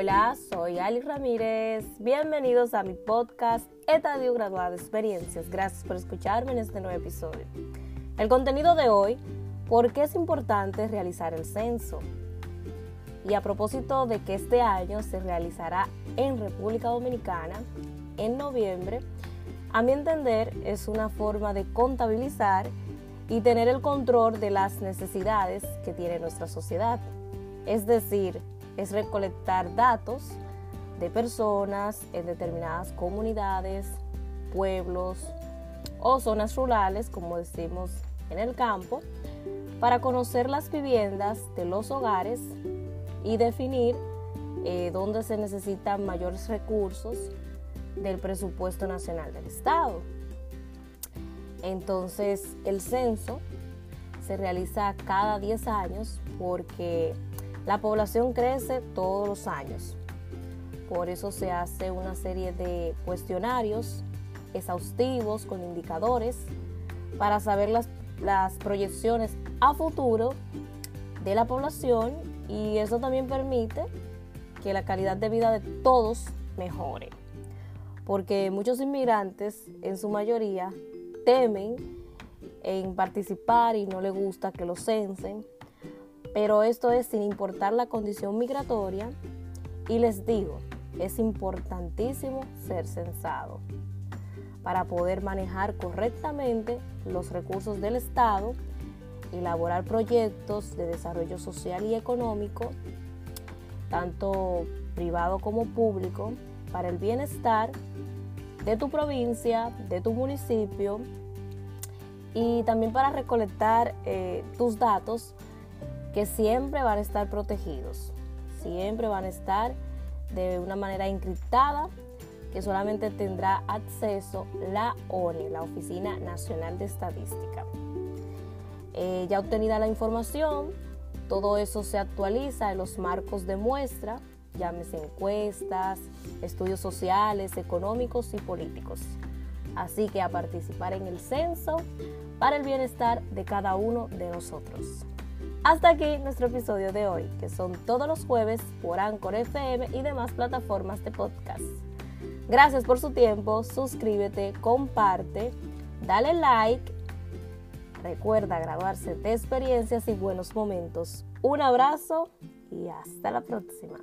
Hola, soy Ali Ramírez. Bienvenidos a mi podcast Estadio Graduado Experiencias. Gracias por escucharme en este nuevo episodio. El contenido de hoy, ¿por qué es importante realizar el censo? Y a propósito de que este año se realizará en República Dominicana en noviembre, a mi entender es una forma de contabilizar y tener el control de las necesidades que tiene nuestra sociedad. Es decir, es recolectar datos de personas en determinadas comunidades, pueblos o zonas rurales, como decimos en el campo, para conocer las viviendas de los hogares y definir eh, dónde se necesitan mayores recursos del presupuesto nacional del Estado. Entonces, el censo se realiza cada 10 años porque la población crece todos los años. Por eso se hace una serie de cuestionarios exhaustivos con indicadores para saber las, proyecciones a futuro de la población y eso también permite que la calidad de vida de todos mejore. Porque muchos inmigrantes, en su mayoría, temen en participar y no les gusta que los censen pero esto es sin importar la condición migratoria. Y les digo, es importantísimo ser censado para poder manejar correctamente los recursos del Estado, elaborar proyectos de desarrollo social y económico, tanto privado como público, para el bienestar de tu provincia, de tu municipio y también para recolectar eh, tus datos que siempre van a estar protegidos, siempre van a estar de una manera encriptada que solamente tendrá acceso la ONE, la Oficina Nacional de Estadística. Eh, ya obtenida la información, todo eso se actualiza en los marcos de muestra, llámese encuestas, estudios sociales, económicos y políticos. Así que a participar en el censo para el bienestar de cada uno de nosotros. Hasta aquí nuestro episodio de hoy, que son todos los jueves por Anchor FM y demás plataformas de podcast. Gracias por su tiempo, suscríbete, comparte, dale like. Recuerda graduarse de experiencias y buenos momentos. Un abrazo y hasta la próxima.